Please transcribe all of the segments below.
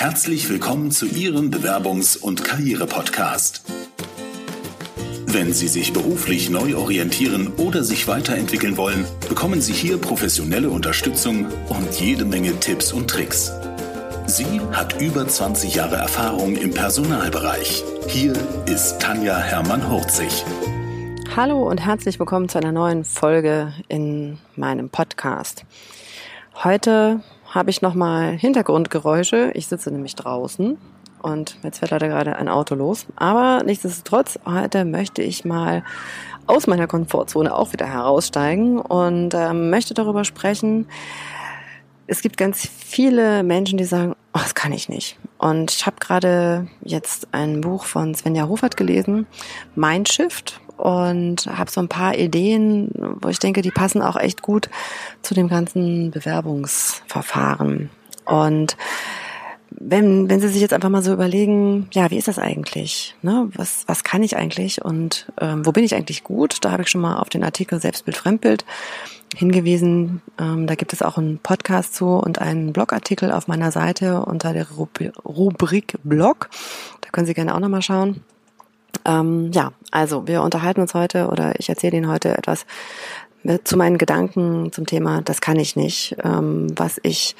Herzlich willkommen zu Ihrem Bewerbungs- und Karriere-Podcast. Wenn Sie sich beruflich neu orientieren oder sich weiterentwickeln wollen, bekommen Sie hier professionelle Unterstützung und jede Menge Tipps und Tricks. Sie hat über 20 Jahre Erfahrung im Personalbereich. Hier ist Tanja Hermann-Hurzig. Hallo und herzlich willkommen zu einer neuen Folge in meinem Podcast. Heute habe ich nochmal Hintergrundgeräusche. Ich sitze nämlich draußen und jetzt fährt leider gerade ein Auto los. Aber nichtsdestotrotz, heute möchte ich mal aus meiner Komfortzone auch wieder heraussteigen und äh, möchte darüber sprechen, es gibt ganz viele Menschen, die sagen, oh, das kann ich nicht. Und ich habe gerade jetzt ein Buch von Svenja Hofert gelesen, Mindshift, und habe so ein paar Ideen, wo ich denke, die passen auch echt gut zu dem ganzen Bewerbungsverfahren. Und wenn, wenn Sie sich jetzt einfach mal so überlegen, ja, wie ist das eigentlich? Ne? Was, was kann ich eigentlich und ähm, wo bin ich eigentlich gut? Da habe ich schon mal auf den Artikel Selbstbild, Fremdbild hingewiesen. Ähm, da gibt es auch einen Podcast zu und einen Blogartikel auf meiner Seite unter der Rubrik Blog. Da können Sie gerne auch nochmal schauen. Ähm, ja, also wir unterhalten uns heute oder ich erzähle Ihnen heute etwas zu meinen Gedanken zum Thema, das kann ich nicht, ähm, was ich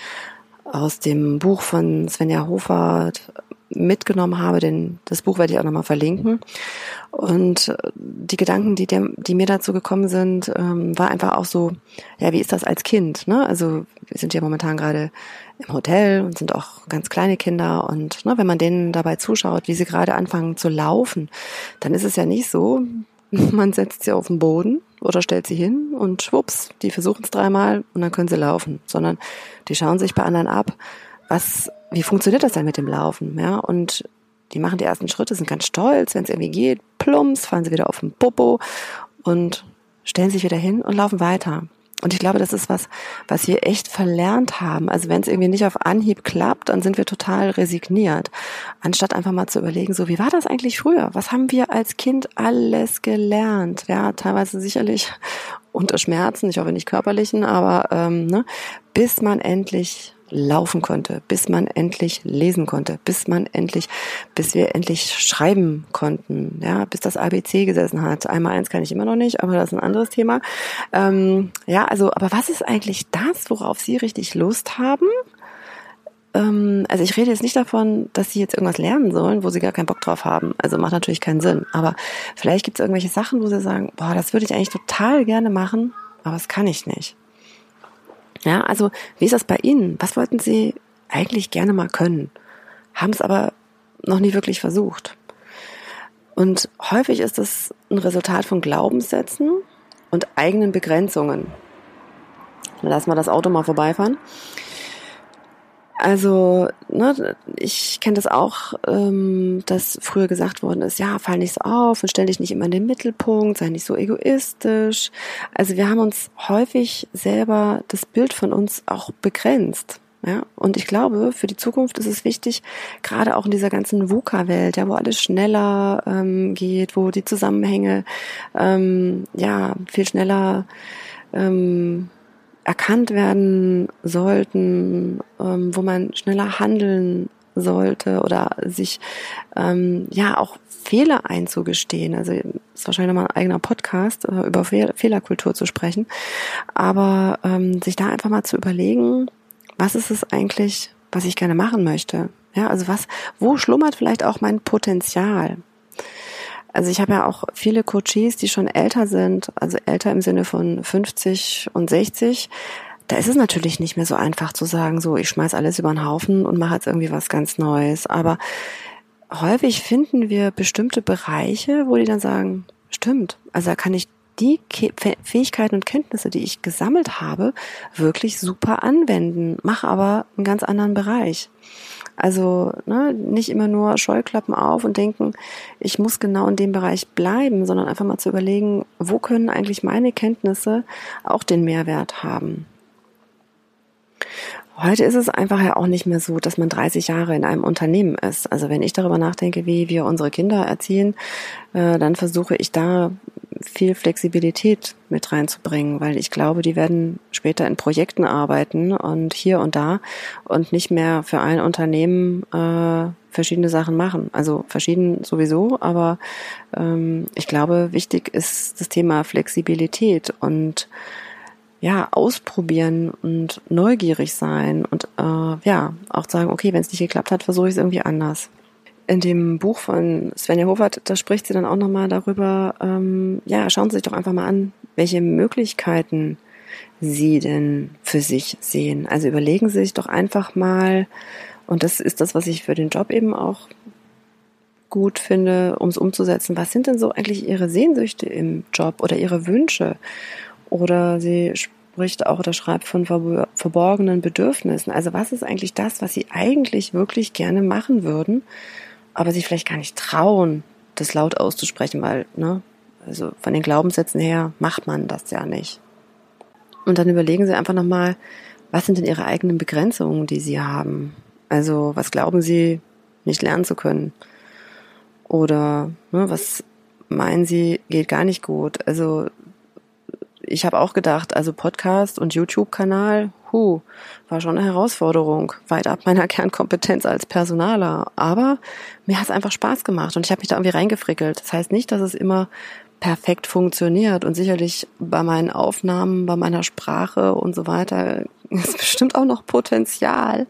aus dem Buch von Svenja Hofer mitgenommen habe, denn das Buch werde ich auch nochmal verlinken. Und die Gedanken, die, der, die mir dazu gekommen sind, ähm, war einfach auch so, ja, wie ist das als Kind? Ne? Also wir sind ja momentan gerade im Hotel und sind auch ganz kleine Kinder und ne, wenn man denen dabei zuschaut, wie sie gerade anfangen zu laufen, dann ist es ja nicht so, man setzt sie auf den Boden oder stellt sie hin und schwupps, die versuchen es dreimal und dann können sie laufen, sondern die schauen sich bei anderen ab, was, wie funktioniert das denn mit dem Laufen, ja, und die machen die ersten Schritte, sind ganz stolz, wenn es irgendwie geht, plumps, fallen sie wieder auf den Popo und stellen sich wieder hin und laufen weiter. Und ich glaube, das ist was, was wir echt verlernt haben. Also wenn es irgendwie nicht auf Anhieb klappt, dann sind wir total resigniert. Anstatt einfach mal zu überlegen, so wie war das eigentlich früher? Was haben wir als Kind alles gelernt? Ja, teilweise sicherlich unter Schmerzen, ich hoffe nicht körperlichen, aber ähm, ne, bis man endlich laufen konnte, bis man endlich lesen konnte, bis man endlich, bis wir endlich schreiben konnten, ja, bis das ABC gesessen hat. Einmal eins kann ich immer noch nicht, aber das ist ein anderes Thema. Ähm, ja, also, aber was ist eigentlich das, worauf Sie richtig Lust haben? Ähm, also ich rede jetzt nicht davon, dass Sie jetzt irgendwas lernen sollen, wo Sie gar keinen Bock drauf haben. Also macht natürlich keinen Sinn. Aber vielleicht gibt es irgendwelche Sachen, wo Sie sagen, boah, das würde ich eigentlich total gerne machen, aber das kann ich nicht. Ja, also wie ist das bei Ihnen? Was wollten Sie eigentlich gerne mal können, haben es aber noch nie wirklich versucht? Und häufig ist es ein Resultat von Glaubenssätzen und eigenen Begrenzungen. Lass mal das Auto mal vorbeifahren. Also, ne, ich kenne das auch, ähm, dass früher gesagt worden ist, ja, fall nicht so auf und stell dich nicht immer in den Mittelpunkt, sei nicht so egoistisch. Also wir haben uns häufig selber das Bild von uns auch begrenzt. Ja, und ich glaube, für die Zukunft ist es wichtig, gerade auch in dieser ganzen VUCA-Welt, ja, wo alles schneller ähm, geht, wo die Zusammenhänge ähm, ja viel schneller ähm, erkannt werden sollten, ähm, wo man schneller handeln sollte oder sich ähm, ja auch Fehler einzugestehen. Also ist wahrscheinlich mal ein eigener Podcast äh, über Fehl Fehlerkultur zu sprechen, aber ähm, sich da einfach mal zu überlegen, was ist es eigentlich, was ich gerne machen möchte? Ja, also was, wo schlummert vielleicht auch mein Potenzial? Also ich habe ja auch viele Coaches, die schon älter sind, also älter im Sinne von 50 und 60. Da ist es natürlich nicht mehr so einfach zu sagen, so ich schmeiß alles über den Haufen und mache jetzt irgendwie was ganz Neues. Aber häufig finden wir bestimmte Bereiche, wo die dann sagen, stimmt, also da kann ich die Fähigkeiten und Kenntnisse, die ich gesammelt habe, wirklich super anwenden, mache aber einen ganz anderen Bereich. Also ne, nicht immer nur Scheuklappen auf und denken, ich muss genau in dem Bereich bleiben, sondern einfach mal zu überlegen, wo können eigentlich meine Kenntnisse auch den Mehrwert haben. Heute ist es einfach ja auch nicht mehr so, dass man 30 Jahre in einem Unternehmen ist. Also wenn ich darüber nachdenke, wie wir unsere Kinder erziehen, äh, dann versuche ich da viel Flexibilität mit reinzubringen, weil ich glaube, die werden später in Projekten arbeiten und hier und da und nicht mehr für ein Unternehmen äh, verschiedene Sachen machen. Also verschieden sowieso, aber ähm, ich glaube, wichtig ist das Thema Flexibilität und ja, ausprobieren und neugierig sein und äh, ja, auch sagen, okay, wenn es nicht geklappt hat, versuche ich es irgendwie anders. In dem Buch von Svenja Hofert, da spricht sie dann auch nochmal darüber, ähm, ja, schauen Sie sich doch einfach mal an, welche Möglichkeiten Sie denn für sich sehen. Also überlegen Sie sich doch einfach mal, und das ist das, was ich für den Job eben auch gut finde, um es umzusetzen. Was sind denn so eigentlich Ihre Sehnsüchte im Job oder Ihre Wünsche? Oder sie spricht auch oder schreibt von verborgenen Bedürfnissen. Also was ist eigentlich das, was Sie eigentlich wirklich gerne machen würden, aber sich vielleicht gar nicht trauen, das laut auszusprechen, weil, ne, also von den Glaubenssätzen her macht man das ja nicht. Und dann überlegen Sie einfach nochmal, was sind denn Ihre eigenen Begrenzungen, die Sie haben? Also was glauben Sie nicht lernen zu können? Oder ne, was meinen Sie geht gar nicht gut? Also ich habe auch gedacht, also Podcast und YouTube-Kanal, hu, war schon eine Herausforderung, weit ab meiner Kernkompetenz als Personaler. Aber mir hat es einfach Spaß gemacht und ich habe mich da irgendwie reingefrickelt. Das heißt nicht, dass es immer perfekt funktioniert und sicherlich bei meinen Aufnahmen, bei meiner Sprache und so weiter ist bestimmt auch noch Potenzial.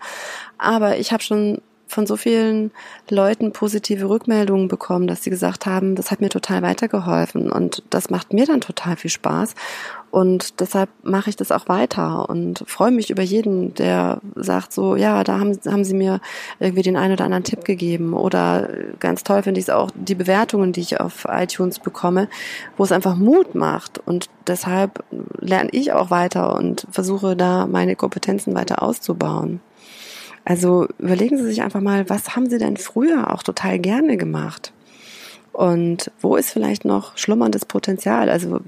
Aber ich habe schon von so vielen Leuten positive Rückmeldungen bekommen, dass sie gesagt haben, das hat mir total weitergeholfen und das macht mir dann total viel Spaß. Und deshalb mache ich das auch weiter und freue mich über jeden, der sagt so, ja, da haben, haben sie mir irgendwie den einen oder anderen Tipp gegeben. Oder ganz toll finde ich es auch die Bewertungen, die ich auf iTunes bekomme, wo es einfach Mut macht. Und deshalb lerne ich auch weiter und versuche da meine Kompetenzen weiter auszubauen. Also überlegen Sie sich einfach mal, was haben Sie denn früher auch total gerne gemacht? Und wo ist vielleicht noch schlummerndes Potenzial? Also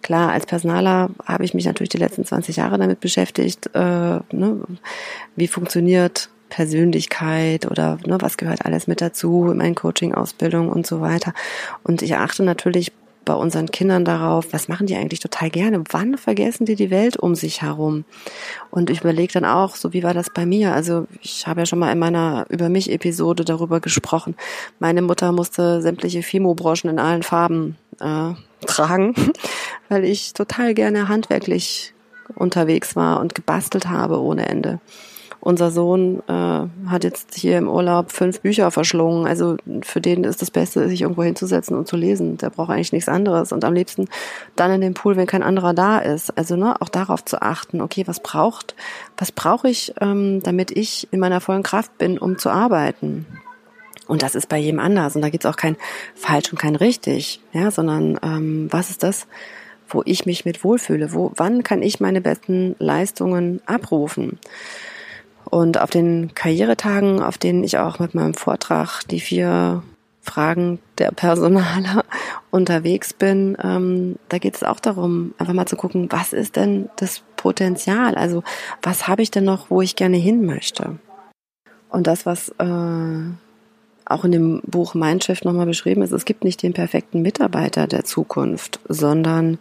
klar, als Personaler habe ich mich natürlich die letzten 20 Jahre damit beschäftigt, äh, ne, wie funktioniert Persönlichkeit oder ne, was gehört alles mit dazu in meinen Coaching-Ausbildung und so weiter. Und ich achte natürlich bei unseren Kindern darauf, was machen die eigentlich total gerne? Wann vergessen die die Welt um sich herum? Und ich überlege dann auch, so wie war das bei mir? Also ich habe ja schon mal in meiner Über mich Episode darüber gesprochen. Meine Mutter musste sämtliche Fimo-Broschen in allen Farben äh, tragen, weil ich total gerne handwerklich unterwegs war und gebastelt habe ohne Ende. Unser Sohn äh, hat jetzt hier im Urlaub fünf Bücher verschlungen. Also für den ist das Beste, sich irgendwo hinzusetzen und zu lesen. Der braucht eigentlich nichts anderes. Und am liebsten dann in dem Pool, wenn kein anderer da ist. Also ne, auch darauf zu achten, okay, was braucht, was brauche ich, ähm, damit ich in meiner vollen Kraft bin, um zu arbeiten. Und das ist bei jedem anders. Und da gibt es auch kein falsch und kein richtig, ja, sondern ähm, was ist das, wo ich mich mit wohlfühle? Wo, wann kann ich meine besten Leistungen abrufen? Und auf den Karrieretagen, auf denen ich auch mit meinem Vortrag die vier Fragen der Personaler unterwegs bin, ähm, da geht es auch darum, einfach mal zu gucken, was ist denn das Potenzial? Also was habe ich denn noch, wo ich gerne hin möchte? Und das, was äh, auch in dem Buch Mindshift nochmal beschrieben ist, es gibt nicht den perfekten Mitarbeiter der Zukunft, sondern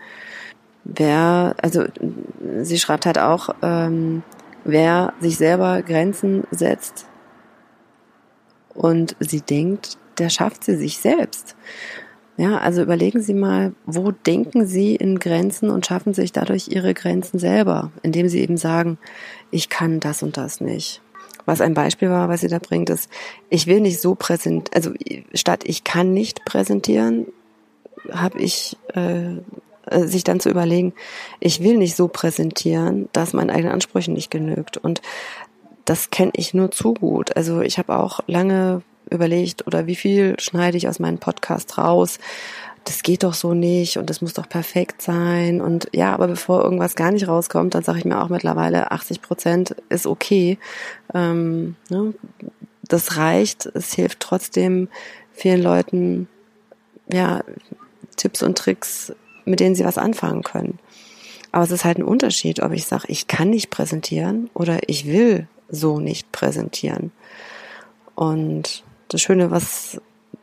wer, also sie schreibt halt auch, ähm, wer sich selber Grenzen setzt und sie denkt, der schafft sie sich selbst. Ja, also überlegen Sie mal, wo denken Sie in Grenzen und schaffen sich dadurch Ihre Grenzen selber, indem Sie eben sagen, ich kann das und das nicht. Was ein Beispiel war, was sie da bringt, ist, ich will nicht so präsentieren, also statt ich kann nicht präsentieren, habe ich äh, äh, sich dann zu überlegen, ich will nicht so präsentieren, dass meinen eigenen Ansprüchen nicht genügt. Und das kenne ich nur zu gut. Also ich habe auch lange überlegt, oder wie viel schneide ich aus meinem Podcast raus? Das geht doch so nicht und das muss doch perfekt sein. Und ja, aber bevor irgendwas gar nicht rauskommt, dann sage ich mir auch mittlerweile, 80 Prozent ist okay. Ähm, ne? Das reicht. Es hilft trotzdem vielen Leuten, ja, Tipps und Tricks mit denen sie was anfangen können. Aber es ist halt ein Unterschied, ob ich sage, ich kann nicht präsentieren oder ich will so nicht präsentieren. Und das Schöne, was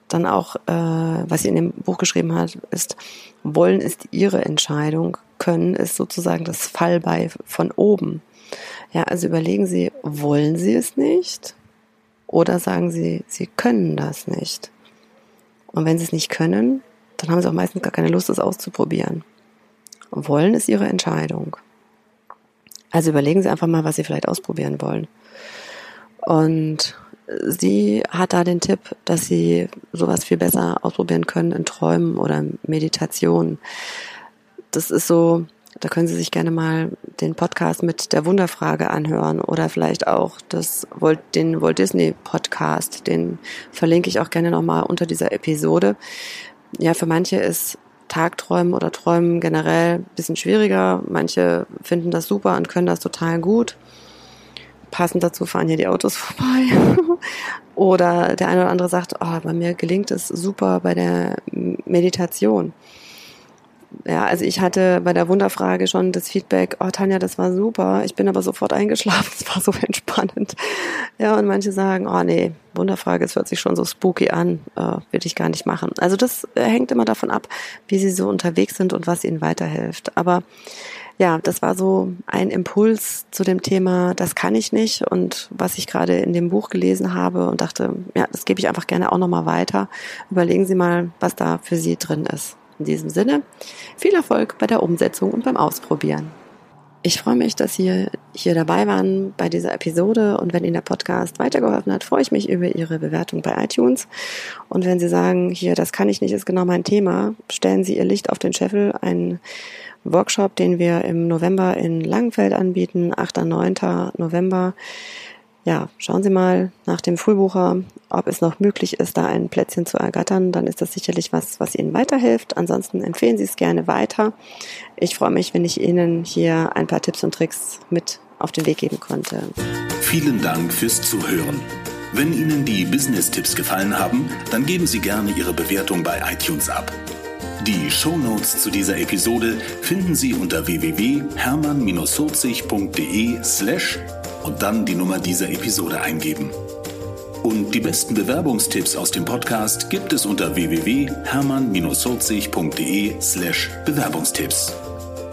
dann auch, äh, was sie in dem Buch geschrieben hat, ist, wollen ist ihre Entscheidung, können ist sozusagen das Fallbei von oben. Ja, also überlegen Sie, wollen Sie es nicht? Oder sagen Sie, Sie können das nicht? Und wenn Sie es nicht können, dann haben Sie auch meistens gar keine Lust, es auszuprobieren. Wollen ist Ihre Entscheidung. Also überlegen Sie einfach mal, was Sie vielleicht ausprobieren wollen. Und sie hat da den Tipp, dass Sie sowas viel besser ausprobieren können in Träumen oder Meditation. Das ist so, da können Sie sich gerne mal den Podcast mit der Wunderfrage anhören oder vielleicht auch das, den Walt Disney Podcast, den verlinke ich auch gerne nochmal unter dieser Episode. Ja, für manche ist Tagträumen oder Träumen generell ein bisschen schwieriger. Manche finden das super und können das total gut. Passend dazu fahren hier die Autos vorbei. oder der eine oder andere sagt, oh, bei mir gelingt es super bei der Meditation. Ja, also ich hatte bei der Wunderfrage schon das Feedback, oh Tanja, das war super, ich bin aber sofort eingeschlafen, es war so entspannend. Ja, und manche sagen, oh nee, Wunderfrage, es hört sich schon so spooky an, äh, will ich gar nicht machen. Also das äh, hängt immer davon ab, wie sie so unterwegs sind und was ihnen weiterhilft. Aber ja, das war so ein Impuls zu dem Thema, das kann ich nicht und was ich gerade in dem Buch gelesen habe und dachte, ja, das gebe ich einfach gerne auch nochmal weiter. Überlegen Sie mal, was da für Sie drin ist. In diesem Sinne, viel Erfolg bei der Umsetzung und beim Ausprobieren. Ich freue mich, dass Sie hier dabei waren bei dieser Episode und wenn Ihnen der Podcast weitergeholfen hat, freue ich mich über Ihre Bewertung bei iTunes. Und wenn Sie sagen, hier, das kann ich nicht, ist genau mein Thema, stellen Sie Ihr Licht auf den Scheffel, ein Workshop, den wir im November in Langenfeld anbieten, 8. und 9. November ja, schauen Sie mal nach dem Frühbucher, ob es noch möglich ist, da ein Plätzchen zu ergattern. Dann ist das sicherlich was, was Ihnen weiterhilft. Ansonsten empfehlen Sie es gerne weiter. Ich freue mich, wenn ich Ihnen hier ein paar Tipps und Tricks mit auf den Weg geben konnte. Vielen Dank fürs Zuhören. Wenn Ihnen die Business-Tipps gefallen haben, dann geben Sie gerne Ihre Bewertung bei iTunes ab. Die Shownotes zu dieser Episode finden Sie unter www.hermann-40.de slash und dann die Nummer dieser Episode eingeben. Und die besten Bewerbungstipps aus dem Podcast gibt es unter www.hermann-40.de slash Bewerbungstipps.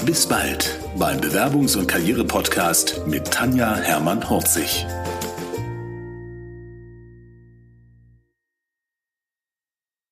Bis bald beim Bewerbungs- und Karriere-Podcast mit Tanja Hermann-Horzig.